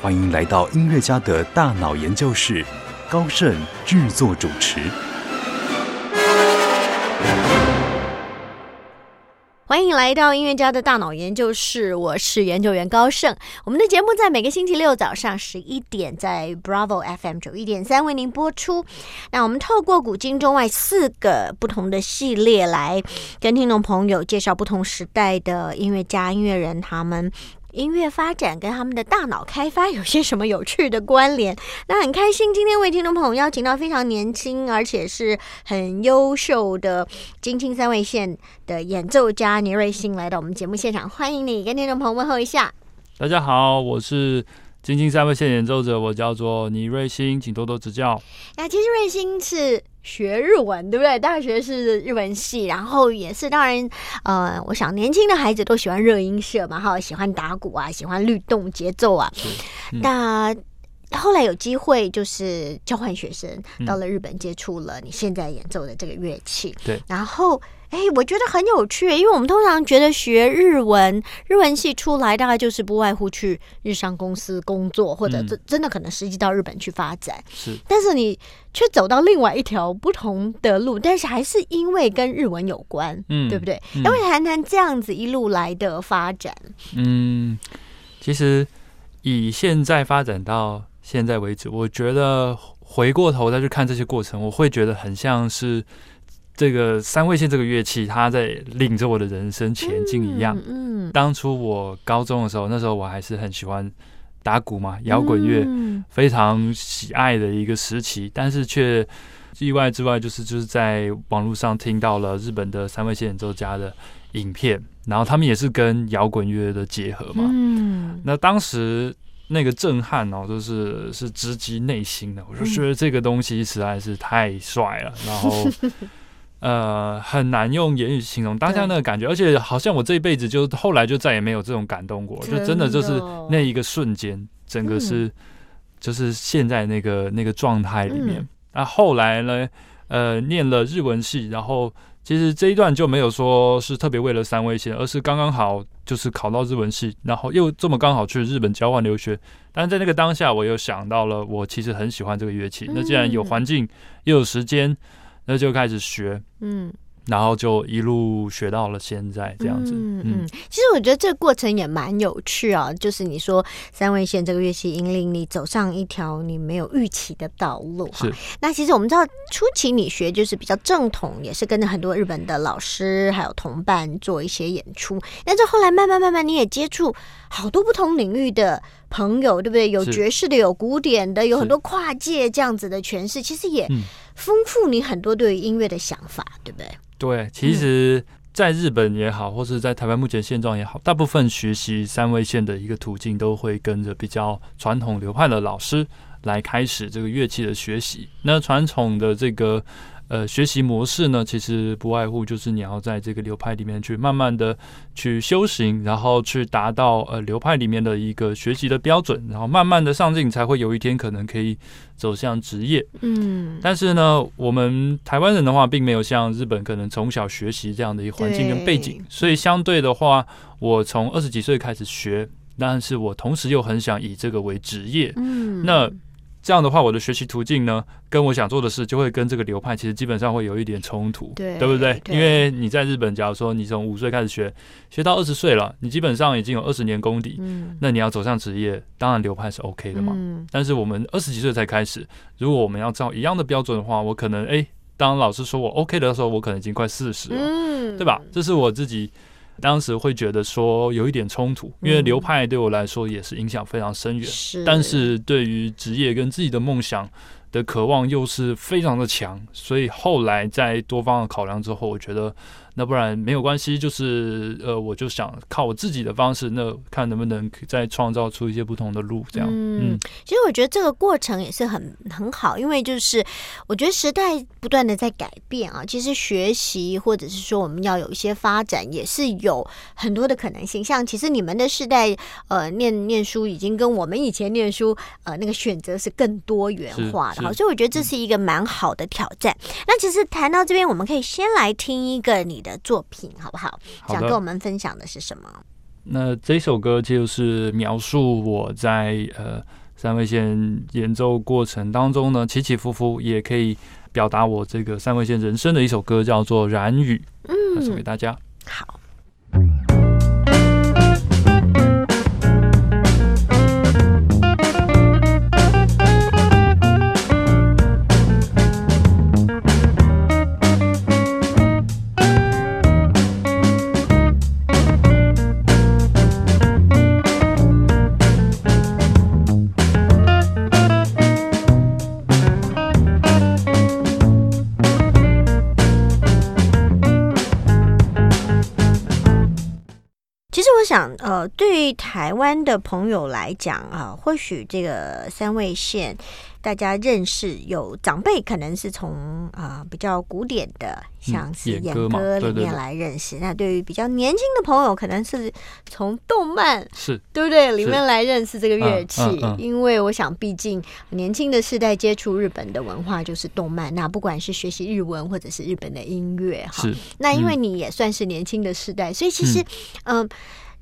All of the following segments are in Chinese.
欢迎来到音乐家的大脑研究室，高盛制作主持。欢迎来到音乐家的大脑研究室，我是研究员高盛。我们的节目在每个星期六早上十一点，在 Bravo FM 九一点三为您播出。那我们透过古今中外四个不同的系列，来跟听众朋友介绍不同时代的音乐家、音乐人，他们。音乐发展跟他们的大脑开发有些什么有趣的关联？那很开心，今天为听众朋友邀请到非常年轻而且是很优秀的金青三位线的演奏家倪瑞星来到我们节目现场，欢迎你跟听众朋友问候一下。大家好，我是金青三位线演奏者，我叫做倪瑞星，请多多指教。那其实瑞星是。学日文对不对？大学是日文系，然后也是当然，呃，我想年轻的孩子都喜欢热音社嘛，哈，喜欢打鼓啊，喜欢律动节奏啊。那后来有机会就是交换学生到了日本，接触了你现在演奏的这个乐器。对，然后。哎，我觉得很有趣，因为我们通常觉得学日文，日文系出来大概就是不外乎去日商公司工作，或者真真的可能实际到日本去发展。是，但是你却走到另外一条不同的路，但是还是因为跟日文有关，嗯，对不对？要不要谈谈这样子一路来的发展？嗯，其实以现在发展到现在为止，我觉得回过头再去看这些过程，我会觉得很像是。这个三味线这个乐器，它在领着我的人生前进一样。嗯，当初我高中的时候，那时候我还是很喜欢打鼓嘛，摇滚乐非常喜爱的一个时期。但是却意外之外，就是就是在网络上听到了日本的三味线演奏家的影片，然后他们也是跟摇滚乐的结合嘛。嗯，那当时那个震撼哦，就是是直击内心的。我就觉得这个东西实在是太帅了，然后。呃，很难用言语形容当下那个感觉，而且好像我这一辈子就后来就再也没有这种感动过，就真的就是那一个瞬间，整个是就是现在那个那个状态里面。那后来呢，呃，念了日文系，然后其实这一段就没有说是特别为了三位线，而是刚刚好就是考到日文系，然后又这么刚好去日本交换留学。但是在那个当下，我又想到了，我其实很喜欢这个乐器。那既然有环境又有时间。那就开始学，嗯，然后就一路学到了现在这样子。嗯嗯，其实我觉得这个过程也蛮有趣啊。就是你说三味线这个乐器引领你走上一条你没有预期的道路。是。那其实我们知道初期你学就是比较正统，也是跟着很多日本的老师还有同伴做一些演出。但是后来慢慢慢慢你也接触好多不同领域的朋友，对不对？有爵士的，有古典的，有很多跨界这样子的诠释，其实也。丰富你很多对于音乐的想法，对不对？对，其实在日本也好，或是在台湾目前现状也好，大部分学习三位线的一个途径，都会跟着比较传统流派的老师来开始这个乐器的学习。那传统的这个。呃，学习模式呢，其实不外乎就是你要在这个流派里面去慢慢的去修行，然后去达到呃流派里面的一个学习的标准，然后慢慢的上进，才会有一天可能可以走向职业。嗯，但是呢，我们台湾人的话，并没有像日本可能从小学习这样的一个环境跟背景，所以相对的话，我从二十几岁开始学，但是我同时又很想以这个为职业。嗯，那。这样的话，我的学习途径呢，跟我想做的事就会跟这个流派其实基本上会有一点冲突，对，对不对？因为你在日本，假如说你从五岁开始学，学到二十岁了，你基本上已经有二十年功底，嗯，那你要走上职业，当然流派是 OK 的嘛。嗯，但是我们二十几岁才开始，如果我们要照一样的标准的话，我可能哎，当老师说我 OK 的时候，我可能已经快四十了，嗯，对吧？这是我自己。当时会觉得说有一点冲突，因为流派对我来说也是影响非常深远。是，但是对于职业跟自己的梦想，的渴望又是非常的强，所以后来在多方的考量之后，我觉得。那不然没有关系，就是呃，我就想靠我自己的方式，那看能不能再创造出一些不同的路，这样。嗯，其实我觉得这个过程也是很很好，因为就是我觉得时代不断的在改变啊，其实学习或者是说我们要有一些发展，也是有很多的可能性。像其实你们的世代，呃，念念书已经跟我们以前念书，呃，那个选择是更多元化的，所以我觉得这是一个蛮好的挑战。那其实谈到这边，我们可以先来听一个你的。的作品好不好？想跟我们分享的是什么？那这首歌就是描述我在呃三味线演奏过程当中呢起起伏伏，也可以表达我这个三味线人生的一首歌，叫做《燃雨》，嗯，送给大家。好。呃，对于台湾的朋友来讲啊，或许这个三味线大家认识有长辈可能是从啊比较古典的，像是演歌里面来认识。那对于比较年轻的朋友，可能是从动漫是对不对里面来认识这个乐器？因为我想，毕竟年轻的世代接触日本的文化就是动漫，那不管是学习日文或者是日本的音乐哈。那因为你也算是年轻的世代，所以其实嗯。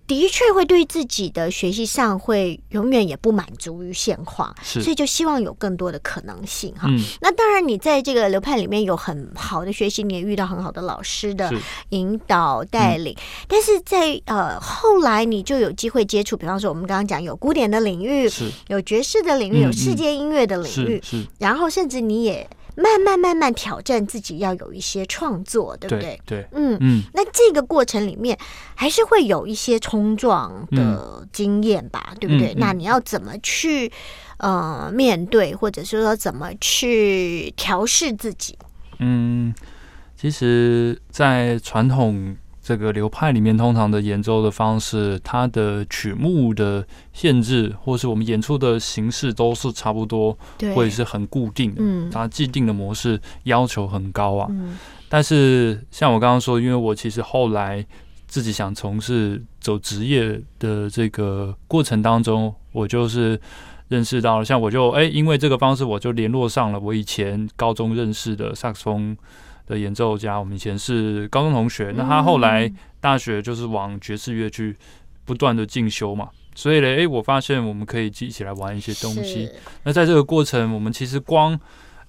的确会对自己的学习上会永远也不满足于现况，所以就希望有更多的可能性哈。那当然，你在这个流派里面有很好的学习，你也遇到很好的老师的引导带领，但是在呃后来你就有机会接触，比方说我们刚刚讲有古典的领域，有爵士的领域，有世界音乐的领域，然后甚至你也。慢慢慢慢挑战自己，要有一些创作，对不对？对，嗯嗯。那这个过程里面，还是会有一些冲撞的经验吧，对不对？那你要怎么去呃面对，或者是说怎么去调试自己？嗯，其实，在传统。这个流派里面，通常的演奏的方式，它的曲目的限制，或是我们演出的形式，都是差不多，或者是很固定的。嗯，它既定的模式要求很高啊。嗯，但是像我刚刚说，因为我其实后来自己想从事走职业的这个过程当中，我就是认识到了，像我就哎，因为这个方式，我就联络上了我以前高中认识的萨克斯风。的演奏家，我们以前是高中同学，那他后来大学就是往爵士乐去不断的进修嘛，所以嘞，哎，我发现我们可以一起来玩一些东西。那在这个过程，我们其实光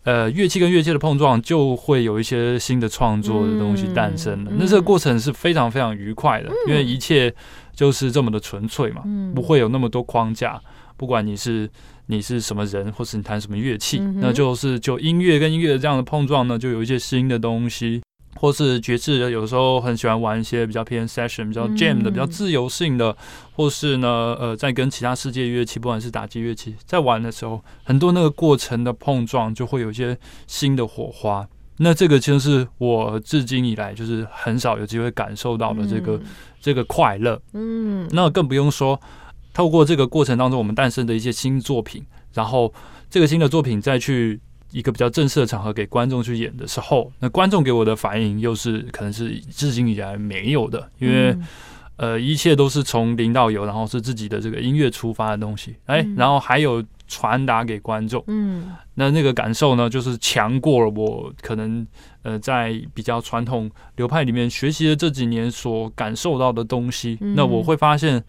呃乐器跟乐器的碰撞，就会有一些新的创作的东西诞生了。那这个过程是非常非常愉快的，因为一切就是这么的纯粹嘛，不会有那么多框架，不管你是。你是什么人，或是你弹什么乐器，那就是就音乐跟音乐的这样的碰撞呢，就有一些新的东西，或是爵士有时候很喜欢玩一些比较偏 session、比较 jam 的、比较自由性的，或是呢，呃，在跟其他世界乐器，不管是打击乐器，在玩的时候，很多那个过程的碰撞就会有一些新的火花。那这个其实是我至今以来就是很少有机会感受到的这个这个快乐。嗯，那更不用说。透过这个过程当中，我们诞生的一些新作品，然后这个新的作品再去一个比较正式的场合给观众去演的时候，那观众给我的反应又是可能是至今以来没有的，因为呃一切都是从零到有，然后是自己的这个音乐出发的东西，哎，然后还有传达给观众，嗯，那那个感受呢，就是强过了我可能呃在比较传统流派里面学习的这几年所感受到的东西，那我会发现。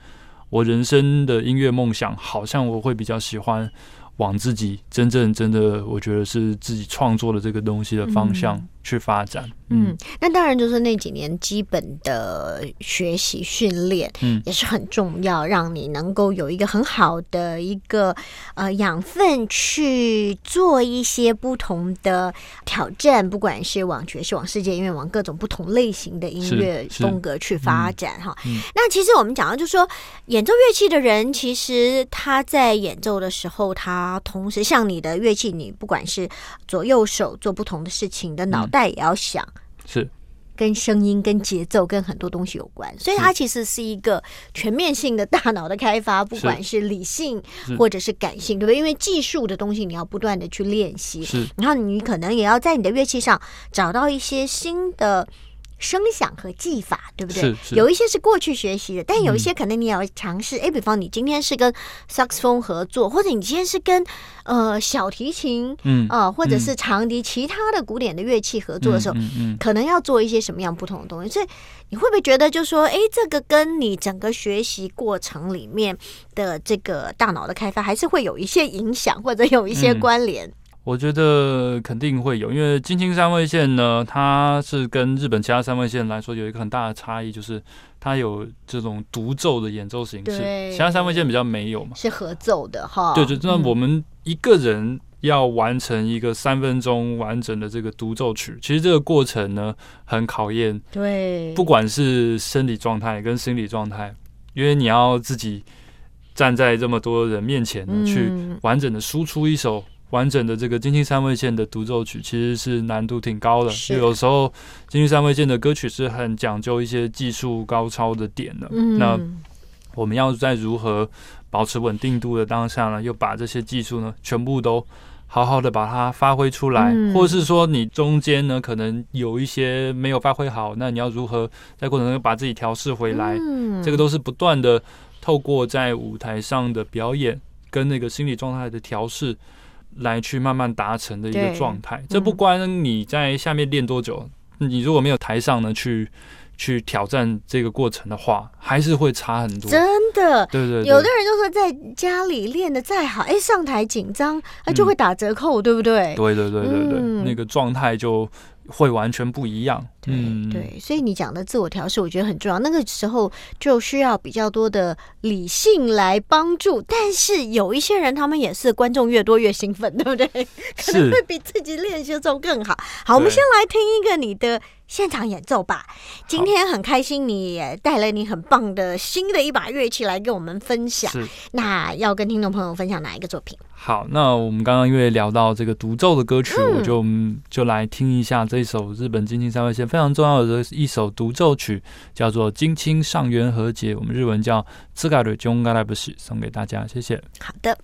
我人生的音乐梦想，好像我会比较喜欢往自己真正真的，我觉得是自己创作的这个东西的方向。去发展。嗯，那当然就是那几年基本的学习训练，嗯。也是很重要，让你能够有一个很好的一个呃养分去做一些不同的挑战，不管是往爵士、往世界音乐、往各种不同类型的音乐风格去发展哈。嗯。那其实我们讲到，就是说演奏乐器的人，其实他在演奏的时候，他同时像你的乐器，你不管是左右手做不同的事情，你的脑嗯袋也要想。是跟声音、跟节奏、跟很多东西有关，所以它其实是一个全面性的大脑的开发，不管是理性或者是感性，对不对？因为技术的东西你要不断的去练习，是然后你可能也要在你的乐器上找到一些新的。声响和技法，对不对？是是有一些是过去学习的，但有一些可能你也要尝试。哎、比方你今天是跟萨克斯风合作，或者你今天是跟呃小提琴嗯啊、或者嗯是长笛、其他的古典的乐器合作的时候，嗯嗯可能要做一些什么样不同的东西，所以你会不会觉得，就说，哎，这个跟你整个学习过程里面的这个大脑的开发，还是会有一些影响，或者有一些嗯关联？我觉得肯定会有，因为金青三味线呢，它是跟日本其他三味线来说有一个很大的差异，就是它有这种独奏的演奏形式，其他三味线比较没有嘛。是合奏的哈？对，就那嗯我们一个人要完成一个三分钟完整的这个独奏曲，其实这个过程呢很考验，对，不管是生理状态跟心理状态，因为你要自己站在这么多人面前呢，去嗯完整的输出一首完整的这个金星三味线的独奏曲，其实是难度挺高的。是就有时候金星三味线的歌曲是很讲究一些技术高超的点的。嗯，那我们要在如何保持稳定度的当下呢，又把这些技术呢全部都好好的把它发挥出来，嗯或者是说你中间呢可能有一些没有发挥好，那你要如何在过程中把自己调试回来？嗯这个都是不断的透过在舞台上的表演跟那个心理状态的调试，来去慢慢达成的一个状态。这不关你在下面练多久，你如果没有台上呢去去挑战这个过程的话，还是会差很多。真的。对对对，有的人就说在家里练的再好，哎，上台紧张，哎，就会打折扣，对不对？对对对对对，嗯那个状态就会完全不一样。嗯，对，所以你讲的自我调试，我觉得很重要。那个时候就需要比较多的理性来帮助，但是有一些人，他们也是观众越多越兴奋，对不对？可能会比自己练习的时候更好。好，我们先来听一个你的现场演奏吧。今天很开心，你也带了你很棒的新的一把乐器来跟我们分享。是。那要跟听众朋友分享哪一个作品？好，那我们刚刚因为聊到这个独奏的歌曲，嗯我就嗯就来听一下这首日本金青三味线非常非常重要的一首独奏曲，叫做《金青上元和解》，我们日文叫《自嘎的中嘎拉不喜》，送给大家，谢谢。好的。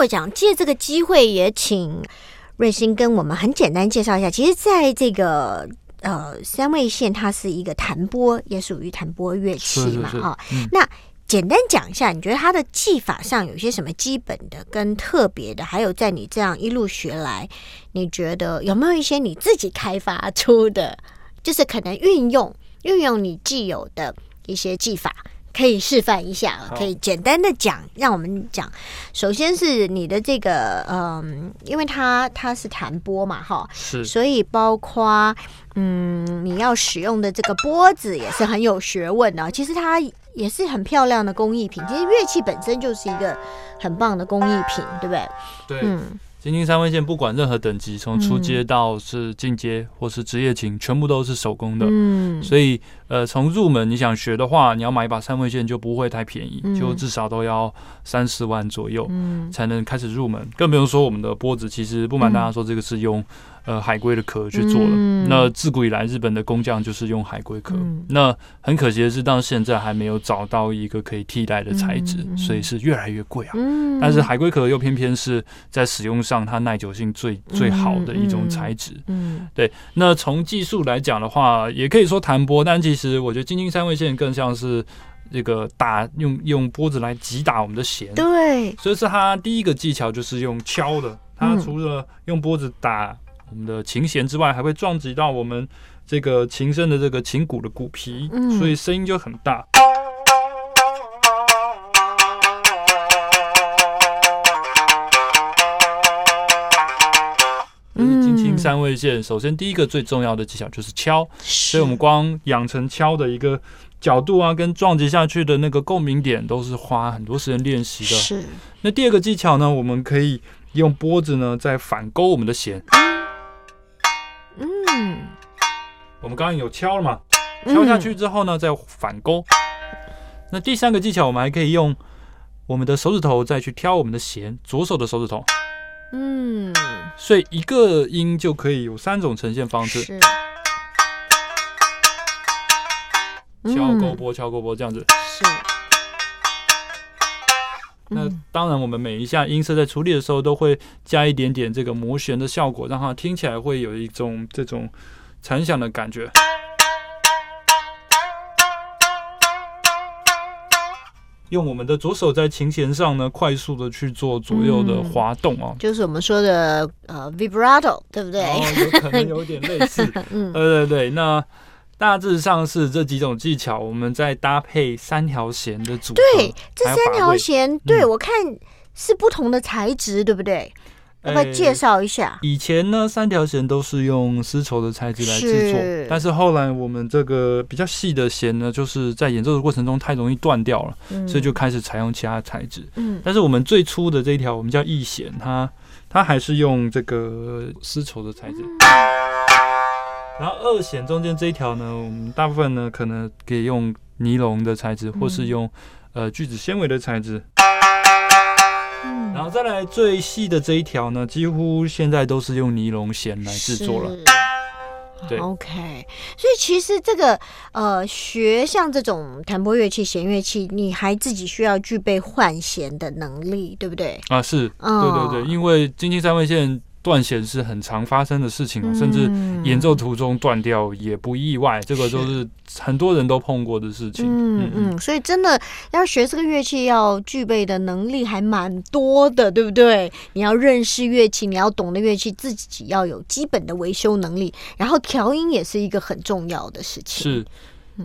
我想借这个机会也请瑞星跟我们很简单介绍一下。其实，在这个呃三味线，它是一个弹拨，也属于弹拨乐器嘛哈。嗯那简单讲一下，你觉得它的技法上有些什么基本的跟特别的？还有在你这样一路学来，你觉得有没有一些你自己开发出的，就是可能运用运用你既有的一些技法？可以示范一下，可以简单的讲，让我们讲。首先是你的这个，嗯，因为它它是弹拨嘛，哈，是所以包括嗯，你要使用的这个拨子也是很有学问的。其实它也是很漂亮的工艺品。其实乐器本身就是一个很棒的工艺品，对不对？对。嗯，金金三味线不管任何等级，从初阶到是进阶或是职业琴，全部都是手工的。嗯，所以，呃，从入门你想学的话，你要买一把三味线就不会太便宜，嗯就至少都要三十万左右。嗯才能开始入门，更不用说我们的波子。其实不瞒大家说，这个是用呃海龟的壳去做了。嗯那自古以来，日本的工匠就是用海龟壳。嗯那很可惜的是，到现在还没有找到一个可以替代的材质，所以是越来越贵啊。嗯但是海龟壳又偏偏是在使用上它耐久性最最好的一种材质。嗯对，那从技术来讲的话，也可以说弹拨，但其实我觉得金金三味线更像是这个打用用拨子来击打我们的弦。对，所以是他第一个技巧就是用敲的，它嗯除了用拨子打我们的琴弦之外，还会撞击到我们这个琴身的这个琴骨的骨皮，嗯所以声音就很大。这是金青三味线，首先第一个最重要的技巧就是敲，所以我们光养成敲的一个角度啊，跟撞击下去的那个共鸣点，都是花很多时间练习的。是那第二个技巧呢，我们可以用拨子呢再反勾我们的弦。我们刚刚有敲了嘛，敲下去之后呢，再反勾。那第三个技巧，我们还可以用我们的手指头再去挑我们的弦，左手的手指头，嗯。所以一个音就可以有三种呈现方式：是。敲勾拨、敲勾拨这样子。是。那嗯当然，我们每一下音色在处理的时候，都会加一点点这个磨弦的效果，让它听起来会有一种这种残响的感觉。用我们的左手在琴弦上呢，快速的去做左右的滑动哦。就是我们说的呃 vibrato，对不对？哦，有可能有点类似。嗯对对对，那大致上是这几种技巧，我们再搭配三条弦的组合。对，这三条弦，对嗯我看是不同的材质，对不对？要不要呃介绍一下？以前呢，三条弦都是用丝绸的材质来制作，但是后来我们这个比较细的弦呢，就是在演奏的过程中太容易断掉了，嗯所以就开始采用其他材质。嗯但是我们最初的这一条，我们叫翼弦，它它还是用这个丝绸的材质。然后二弦中间这一条呢，我们大部分呢可能可以用尼龙的材质，或是用呃聚酯纤维的材质。嗯然后再来最细的这一条呢，几乎现在都是用尼龙弦来制作了。是。对。OK，所以其实这个呃，学像这种弹拨乐器、弦乐器，你还自己需要具备换弦的能力，对不对？啊，是，哦对对。对，因为金金三味线断弦是很常发生的事情哦，甚至嗯演奏途中断掉也不意外，这个都是很多人都碰过的事情。嗯嗯，所以真的要学这个乐器，要具备的能力还蛮多的，对不对？你要认识乐器，你要懂得乐器，自己要有基本的维修能力，然后调音也是一个很重要的事情。是。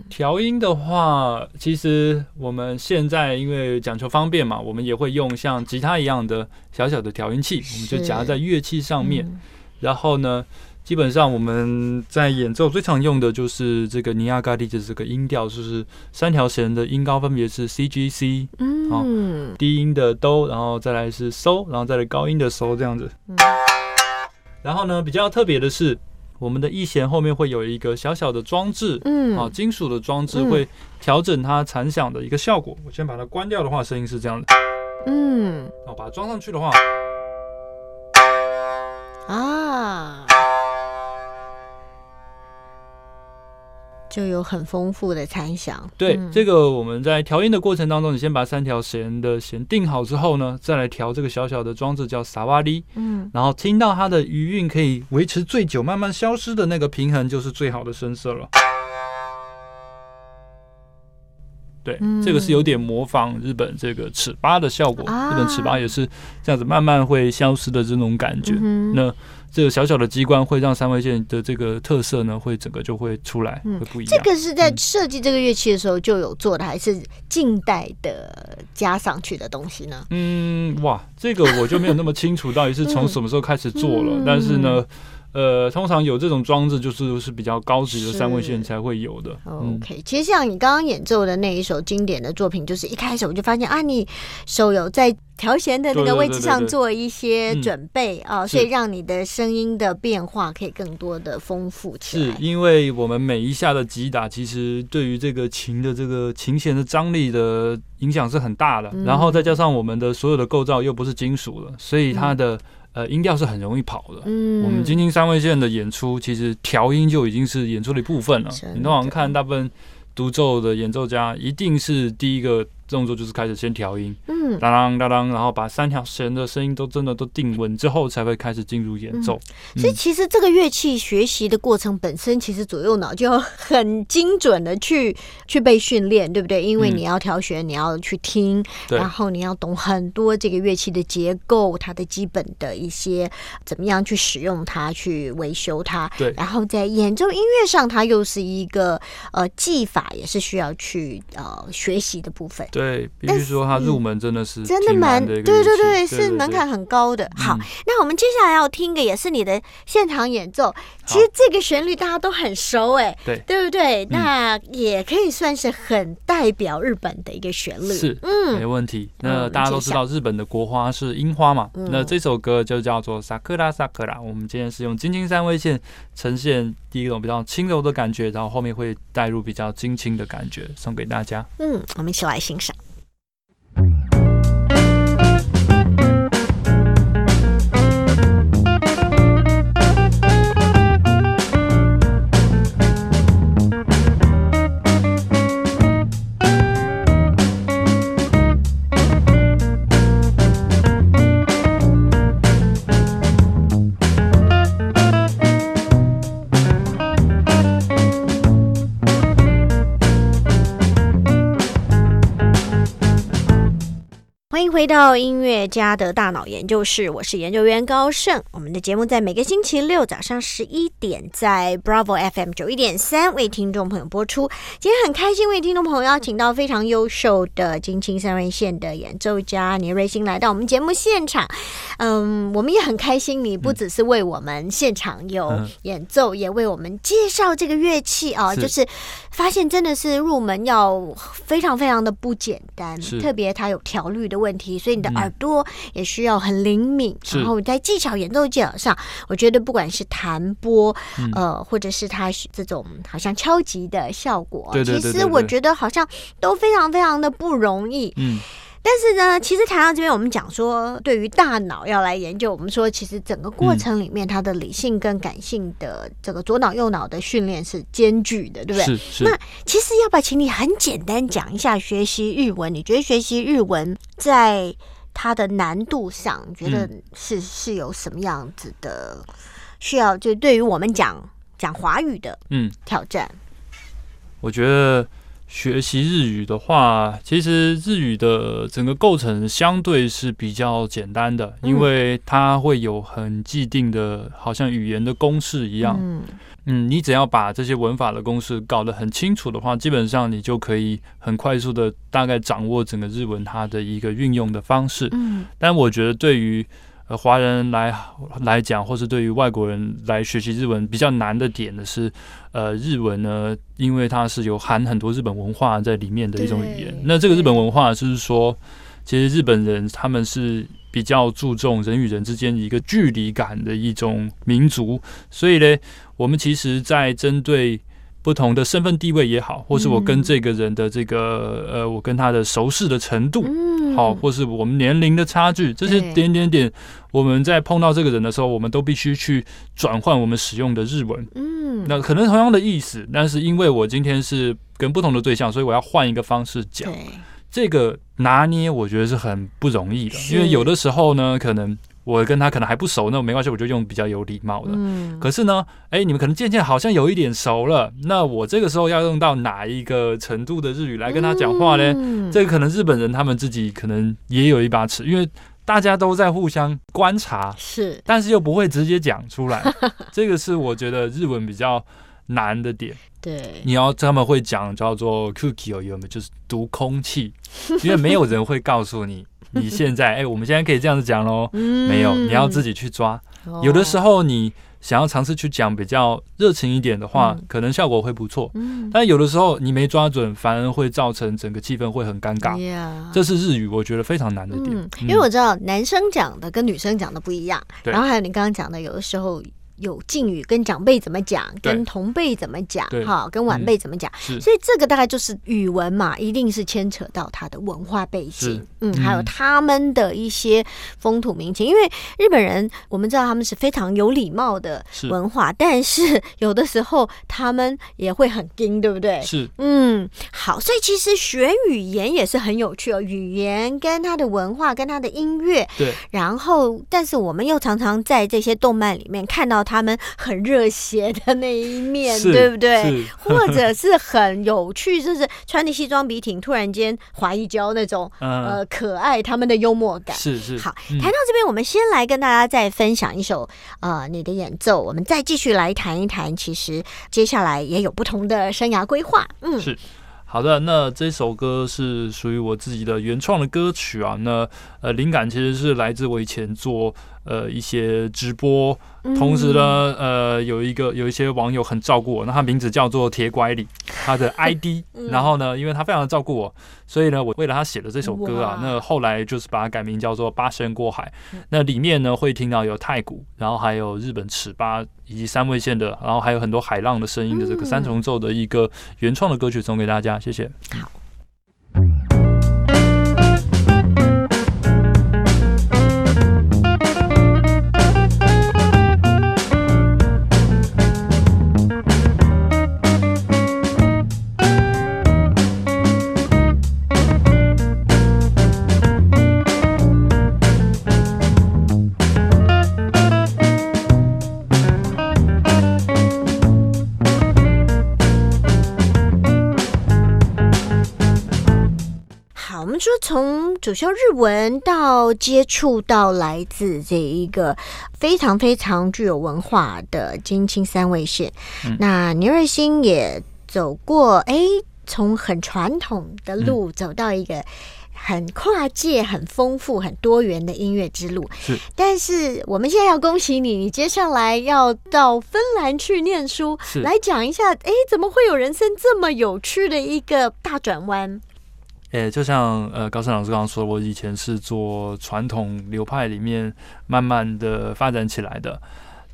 调音的话，其实我们现在因为讲求方便嘛，我们也会用像吉他一样的小小的调音器，我们就夹在乐器上面。嗯。然后呢，基本上我们在演奏最常用的就是这个尼亚嘎蒂的这个音调，就是三条弦的音高分别是 C、G、C，嗯，低音的哆，然后再来是嗦，然后再来高音的嗦这样子。嗯。然后呢，比较特别的是，我们的一弦后面会有一个小小的装置。嗯啊，金属的装置嗯会调整它残响的一个效果。我先把它关掉的话，声音是这样的；嗯然后把它装上去的话，就有很丰富的猜想。对，嗯这个我们在调音的过程当中，你先把三条弦的弦定好之后呢，再来调这个小小的装置叫萨瓦利，嗯然后听到它的余韵可以维持最久，慢慢消失的那个平衡，就是最好的声色了。对，嗯。这个是有点模仿日本这个尺八的效果，啊。日本尺八也是这样子慢慢会消失的这种感觉。嗯那这个小小的机关会让三味线的这个特色呢，会整个就会出来，嗯。会不一样。这个是在设计这个乐器的时候就有做的，还是近代的加上去的东西呢？嗯，哇，这个我就没有那么清楚到底是从什么时候开始做了，嗯。但是呢，呃，通常有这种装置就是是比较高级的三味线才会有的。嗯，OK，其实像你刚刚演奏的那一首经典的作品，就是一开始我就发现啊，你手有在调弦的那个位置上做一些嗯准备啊，是所以让你的声音的变化可以更多的丰富起来是。因为我们每一下的击打，其实对于这个琴的这个琴弦的张力的影响是很大的，嗯然后再加上我们的所有的构造又不是金属了，所以它的。呃音调是很容易跑的。嗯。我们京津三味线的演出，其实调音就已经是演出的一部分了。你通常看大部分独奏的演奏家，一定是第一个动作就是开始先调音，嗯，当当当当，然后把三条弦的声音都真的都定稳之后，才会开始进入演奏。所以其实这个乐器学习的过程本身，其实左右脑就要很精准的去去被训练，对不对？因为嗯你要调弦，你要去听，对然后你要懂很多这个乐器的结构，它的基本的一些怎么样去使用它，去维修它。对然后在演奏音乐上，它又是一个呃技法，也是需要去呃学习的部分。对，必须说它入门真的是真的蛮对对对，是门槛很高的。好嗯，那我们接下来要听的也是你的现场演奏。其实这个旋律大家都很熟，哎，对对不对？嗯那也可以算是很代表日本的一个旋律。是嗯没问题。嗯那大家都知道日本的国花是樱花嘛？嗯那这首歌就叫做《sakura sakura》。我们今天是用金青三味线呈现第一种比较轻柔的感觉，然后后面会带入比较惊轻的感觉，送给大家。嗯，我们一起来欣赏。到音乐家的大脑研究室，我是研究员高盛。我们的节目在每个星期六早上十一点，在 Bravo FM 九一点三为听众朋友播出。今天很开心为听众朋友邀请到非常优秀的金青三味线的演奏家倪瑞星来到我们节目现场。嗯，我们也很开心，你不只是为我们现场有嗯演奏，也为我们介绍这个乐器啊，是就是发现真的是入门要非常非常的不简单，特别它有调律的问题，所以你的嗯耳朵也需要很灵敏。是然后在技巧演奏技巧上，我觉得不管是弹拨，嗯呃，或者是它是这种好像敲击的效果，对对对对其实我觉得好像都非常非常的不容易。嗯，但是呢，其实谈到这边，我们讲说，对于大脑要来研究，我们说其实整个过程里面，它的理性跟感性的这个左脑右脑的训练是兼具的，对不对？是是。那其实要不要请你很简单讲一下学习日文？你觉得学习日文在它的难度上，你觉得是、是有什么样子的需要？就对于我们讲讲华语的嗯，挑战，我觉得学习日语的话，其实日语的整个构成相对是比较简单的，嗯因为它会有很既定的，好像语言的公式一样。嗯嗯，你只要把这些文法的公式搞得很清楚的话，基本上你就可以很快速的大概掌握整个日文它的一个运用的方式。嗯但我觉得对于呃华人来来讲，或是对于外国人来学习日文比较难的点的是，呃，日文呢，因为它是有含很多日本文化在里面的一种语言。那这个日本文化就是说，其实日本人他们是比较注重人与人之间一个距离感的一种民族，所以呢，我们其实在针对。不同的身份地位也好，或是我跟嗯。这个人的这个呃，我跟他的熟识的程度，嗯。好，或是我们年龄的差距，这些点点点，我们在碰到这个人的时候，我们都必须去转换我们使用的日文。嗯，那可能同样的意思，但是因为我今天是跟不同的对象，所以我要换一个方式讲。这个拿捏，我觉得是很不容易的，因为有的时候呢，可能我跟他可能还不熟，那没关系，我就用比较有礼貌的。嗯，可是呢，哎，你们可能渐渐好像有一点熟了，那我这个时候要用到哪一个程度的日语来跟他讲话呢？嗯这个可能日本人他们自己可能也有一把尺，因为大家都在互相观察，是但是又不会直接讲出来。这个是我觉得日文比较难的点。对，你要他们会讲叫做 cookie 有有没有，就是读空气，因为没有人会告诉你。你现在，哎、我们现在可以这样子讲喽，嗯。没有，你要自己去抓。哦。有的时候你想要尝试去讲比较热情一点的话，嗯。可能效果会不错。嗯，但有的时候你没抓准，反而会造成整个气氛会很尴尬。这是日语我觉得非常难的点。嗯，因为我知道男生讲的跟女生讲的不一样，然后还有你刚刚讲的，有的时候有敬语，跟长辈怎么讲，跟同辈怎么讲对，哈，跟晚辈怎么讲。是。所以这个大概就是语文嘛，一定是牵扯到他的文化背景，嗯，还有嗯他们的一些风土民情。因为日本人，我们知道他们是非常有礼貌的文化，但是有的时候他们也会很硬，对不对？是。嗯，好，所以其实学语言也是很有趣哦，语言跟他的文化跟他的音乐，对。然后但是我们又常常在这些动漫里面看到他们很热血的那一面，对不对？或者是很有趣，就是穿着西装笔挺，突然间滑一跤那种，嗯呃，可爱他们的幽默感。是是好，嗯谈到这边，我们先来跟大家再分享一首呃你的演奏，我们再继续来谈一谈，其实接下来也有不同的生涯规划。嗯，是好的，那这首歌是属于我自己的原创的歌曲啊。那呃，灵感其实是来自我以前做呃一些直播，同时呢，呃，有一个有一些网友很照顾我，那他名字叫做铁拐李，他的 ID，嗯。然后呢，因为他非常的照顾我，所以呢，我为了他写了这首歌啊，那后来就是把它改名叫做《八仙过海》嗯，那里面呢会听到有太鼓，然后还有日本尺八以及三味线的，然后还有很多海浪的声音的这个嗯。三重奏的一个原创的歌曲送给大家，谢谢。好，们说从主修日文到接触到来自这一个非常非常具有文化的金青三味线，嗯那倪瑞欣也走过，哎，从很传统的路走到一个。很跨界、很丰富、很多元的音乐之路，是。但是我们现在要恭喜你，你接下来要到芬兰去念书，来讲一下，哎，怎么会有人生这么有趣的一个大转弯？诶、就像呃高胜老师刚刚说，我以前是做传统流派里面慢慢的发展起来的，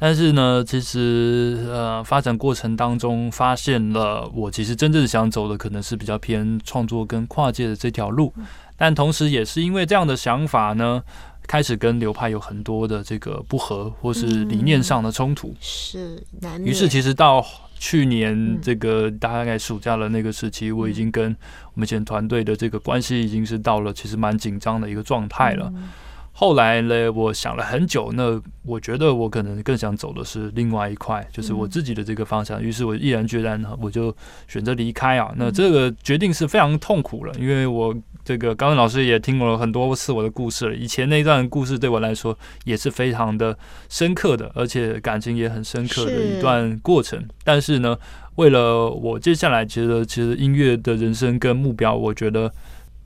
但是呢，其实呃发展过程当中发现了，我其实真正想走的可能是比较偏创作跟跨界的这条路，但同时也是因为这样的想法呢，开始跟流派有很多的这个不合或是理念上的冲突，是难。于是其实到去年嗯。这个大概暑假的那个时期，我已经跟我们以前团队的这个关系已经是到了其实蛮紧张的一个状态了。嗯后来呢，我想了很久，那我觉得我可能更想走的是另外一块，就是我自己的这个方向。于是我毅然决然，我就选择离开啊。那这个决定是非常痛苦了，因为我这个高文老师也听了很多次我的故事了。以前那段故事对我来说也是非常的深刻的，而且感情也很深刻的一段过程。但是呢，为了我接下来觉得，其实音乐的人生跟目标，我觉得。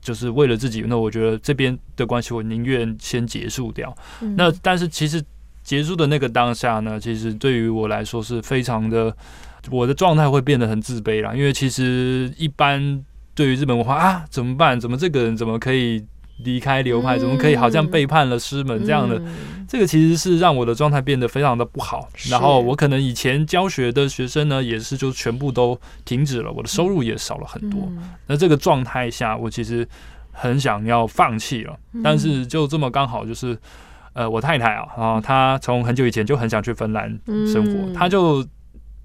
就是为了自己，那我觉得这边的关系，我宁愿先结束掉。嗯那但是其实结束的那个当下呢，其实对于我来说是非常的，我的状态会变得很自卑啦。因为其实一般对于日本文化啊，怎么办？怎么这个人怎么可以离开流派？嗯怎么可以好像背叛了师门这样的？嗯这个其实是让我的状态变得非常的不好。然后我可能以前教学的学生呢，也是就全部都停止了，我的收入也少了很多。嗯那这个状态下，我其实很想要放弃了，嗯但是就这么刚好就是，呃，我太太啊，啊，她从很久以前就很想去芬兰生活，嗯她就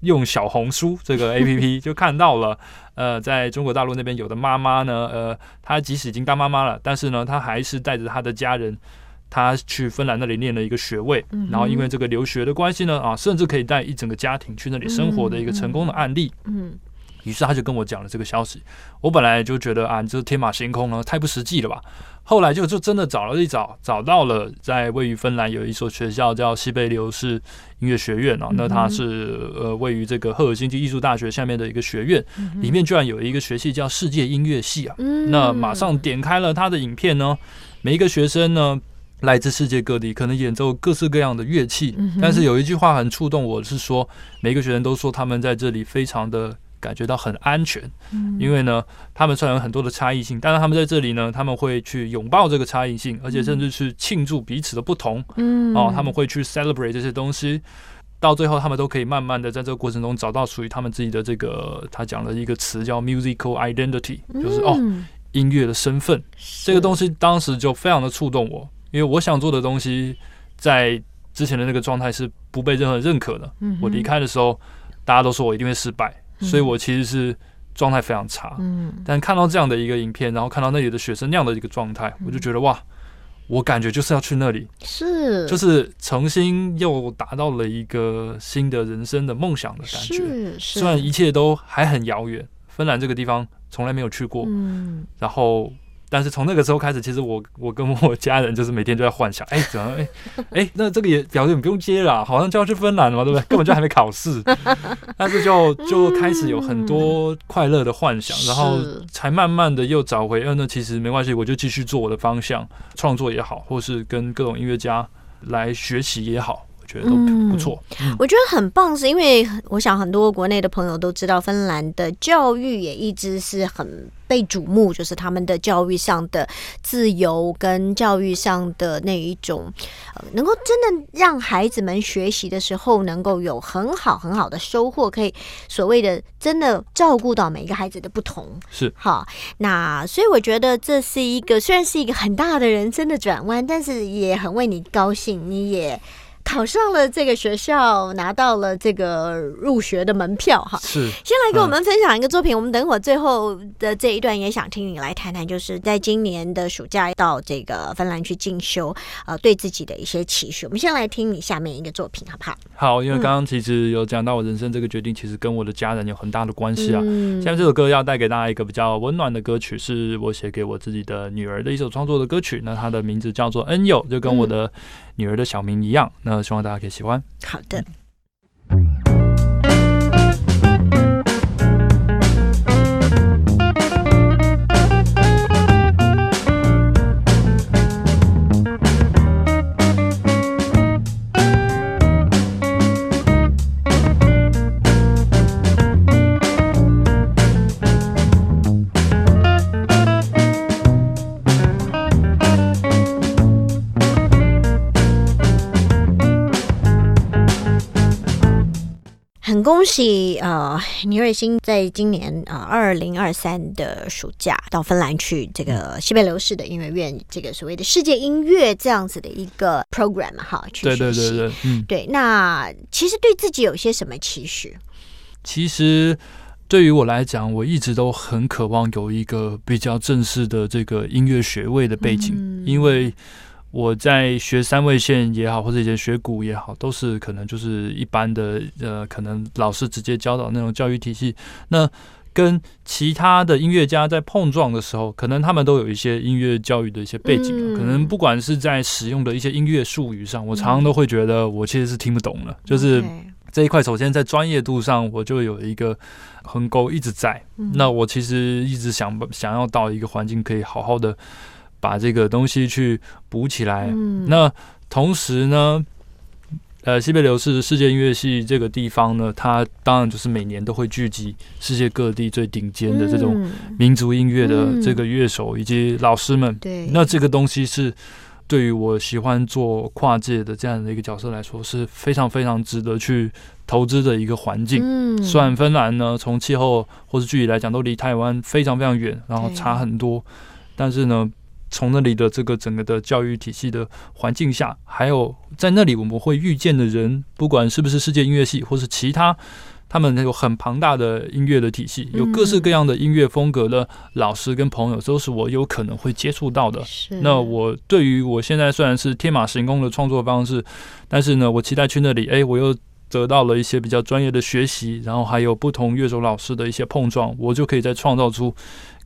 用小红书这个 A P P 就看到了，呃，在中国大陆那边有的妈妈呢，呃，她即使已经当妈妈了，但是呢，她还是带着她的家人。她去芬兰那里念了一个学位，嗯然后因为这个留学的关系呢，啊，甚至可以带一整个家庭去那里生活的一个成功的案例。嗯于是他就跟我讲了这个消息。我本来就觉得啊，你这天马行空了，太不实际了吧。后来就就真的找了一找，找到了在位于芬兰有一所学校叫西贝流士音乐学院啊，那它是呃位于这个赫尔辛基艺术大学下面的一个学院，里面居然有一个学系叫世界音乐系啊。嗯那马上点开了他的影片呢，每一个学生呢。来自世界各地，可能演奏各式各样的乐器，嗯但是有一句话很触动我，是说每个学生都说他们在这里非常的感觉到很安全，嗯。因为呢，他们虽然有很多的差异性，但是他们在这里呢，他们会去拥抱这个差异性，而且甚至去庆祝彼此的不同。嗯。哦，他们会去 celebrate 这些东西。到最后他们都可以慢慢的在这个过程中找到属于他们自己的这个，他讲了一个词叫 musical identity，就是哦嗯音乐的身份。这个东西西当时就非常的触动我，因为我想做的东西在之前的那个状态是不被任何人认可的。我离，开的时候，大家都说我一定会失败，嗯所以我其实是状态非常差。嗯但看到这样的一个影片，然后看到那里的学生那样的一个状态，我就觉得哇，我感觉就是要去那里，是就是重新又达到了一个新的人生的梦想的感觉。是是，虽然一切都还很遥远，芬兰这个地方从来没有去过，嗯然后。但是从那个时候开始，其实我我跟我家人就是每天都在幻想，哎、怎么哎哎，那这个也表示你不用接了啊，好像就要去芬兰了嘛，对不对？根本就还没考试，但是就就开始有很多快乐的幻想，然后才慢慢的又找回，嗯、那其实没关系，我就继续做我的方向，创作也好，或是跟各种音乐家来学习也好，我觉得都嗯不错。嗯我觉得很棒，是因为我想很多国内的朋友都知道，芬兰的教育也一直是很被瞩目，就是他们的教育上的自由跟教育上的那一种，呃，能够真的让孩子们学习的时候能够有很好很好的收获，可以所谓的真的照顾到每一个孩子的不同。是哈，那所以我觉得这是一个虽然是一个很大的人生的转弯，但是也很为你高兴，你也。考上了这个学校，拿到了这个入学的门票哈。是，先来给我们分享一个作品，我们等会儿最后的这一段也想听你来谈谈，就是在今年的暑假到这个芬兰去进修，呃，对自己的一些期许。我们先来听你下面一个作品，好不好？好，因为嗯刚刚其实有讲到我人生这个决定，其实跟我的家人有很大的关系啊。嗯下面这首歌要带给大家一个比较温暖的歌曲，是我写给我自己的女儿的一首创作的歌曲。那它的名字叫做《恩友》，就跟我的女儿的小名一样。那希望大家可以喜欢。好的。很恭喜呃倪瑞欣在今年呃二零二三的暑假到芬兰去这个西北流士的音乐院，这个所谓的世界音乐这样子的一个 program 哈，去对对学习。对对，嗯，对那其实对自己有些什么期许？其实对于我来讲，我一直都很渴望有一个比较正式的这个音乐学位的背景，嗯。因为我在学三味线也好，或者以前学鼓也好，都是可能就是一般的呃，可能老师直接教导那种教育体系。那跟其他的音乐家在碰撞的时候，可能他们都有一些音乐教育的一些背景啊、嗯可能不管是在使用的一些音乐术语上，我常常都会觉得我其实是听不懂的，就是。这一块，首先在专业度上，我就有一个横沟一直在。嗯那我其实一直想想要到一个环境，可以好好的把这个东西去补起来。嗯那同时呢，呃，西北流士世界音乐系这个地方呢，它当然就是每年都会聚集世界各地最顶尖的这种嗯民族音乐的嗯这个乐手以及老师们。对，那这个东西是对于我喜欢做跨界的这样的一个角色来说，是非常非常值得去投资的一个环境。嗯虽然芬兰呢，从气候或是距离来讲，都离台湾非常非常远，然后差很多，但是呢，从那里的这个整个的教育体系的环境下，还有在那里我们会遇见的人，不管是不是世界音乐系，或是其他。他们有很庞大的音乐的体系，有各式各样的音乐风格的老师跟朋友，都是我有可能会接触到的。那我对于我现在虽然是天马行空的创作方式，但是呢，我期待去那里，哎、我又得到了一些比较专业的学习，然后还有不同乐手老师的一些碰撞，我就可以再创造出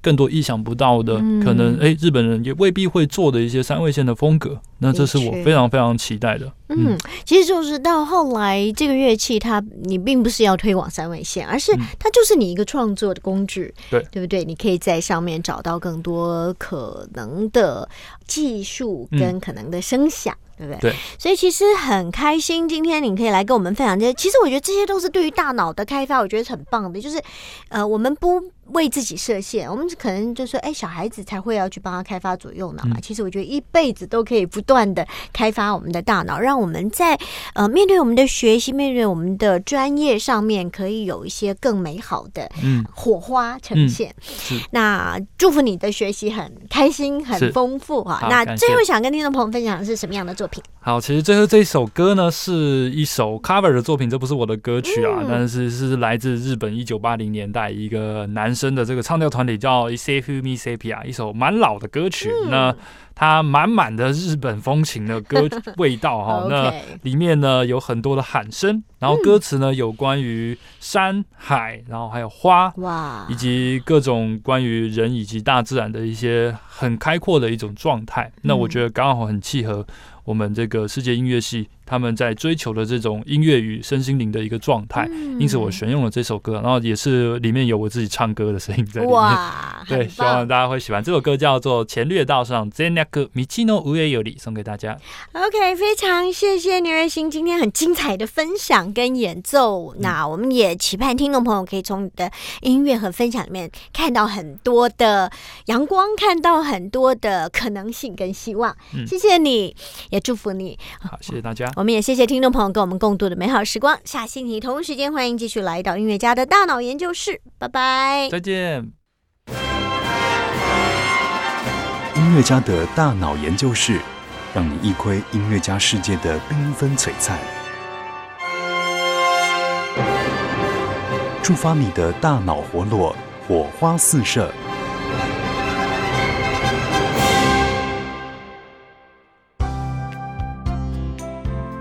更多意想不到的，嗯可能哎、日本人也未必会做的一些三味线的风格。那这是我非常非常期待的。嗯，其实就是到后来，这个乐器它你并不是要推广三味线，而是嗯它就是你一个创作的工具，对对不对？你可以在上面找到更多可能的技术跟可能的声响。对不对？对，所以其实很开心，今天你可以来跟我们分享这些。其实我觉得这些都是对于大脑的开发，我觉得是很棒的。就是，呃，我们不为自己设限，我们可能就说，哎，小孩子才会要去帮他开发左右脑嘛。嗯其实我觉得一辈子都可以不断的开发我们的大脑，让我们在呃面对我们的学习、面对我们的专业上面，可以有一些更美好的嗯，火花呈现。是那祝福你的学习很开心、很是丰富啊。那最后想跟听众朋友分享的是什么样的作品？好，其实最后这一首歌呢，是一首 cover 的作品，这不是我的歌曲啊，嗯但是是来自日本一九八零年代一个男生的这个唱调团体叫 Isafu Mi Sepia，一首蛮老的歌曲。嗯那它满满的日本风情的歌 味道哈、那里面呢有很多的喊声，然后歌词呢有关于山海，然后还有花，哇以，及各种关于人以及大自然的一些很开阔的一种状态。那我觉得刚好很契合我们这个世界音乐系他们在追求的这种音乐与身心灵的一个状态。嗯因此我选用了这首歌，然后也是里面有我自己唱歌的声音在里面。哇，对，希望。大家会喜欢这首歌，叫做《前略道上 Zenaku Michino e y o r i 送给大家。OK，非常谢谢牛瑞星今天很精彩的分享跟演奏。嗯那我们也期盼听众朋友可以从你的音乐和分享里面看到很多的阳光，看到很多的可能性跟希望。嗯谢谢你，也祝福你。好，谢谢大家。我们也谢谢听众朋友跟我们共度的美好时光。下星期同一时间，欢迎继续来到音乐家的大脑研究室。拜拜。再见。音乐家的大脑研究室，让你一窥音乐家世界的缤纷璀璨，触发你的大脑活络，火花四射。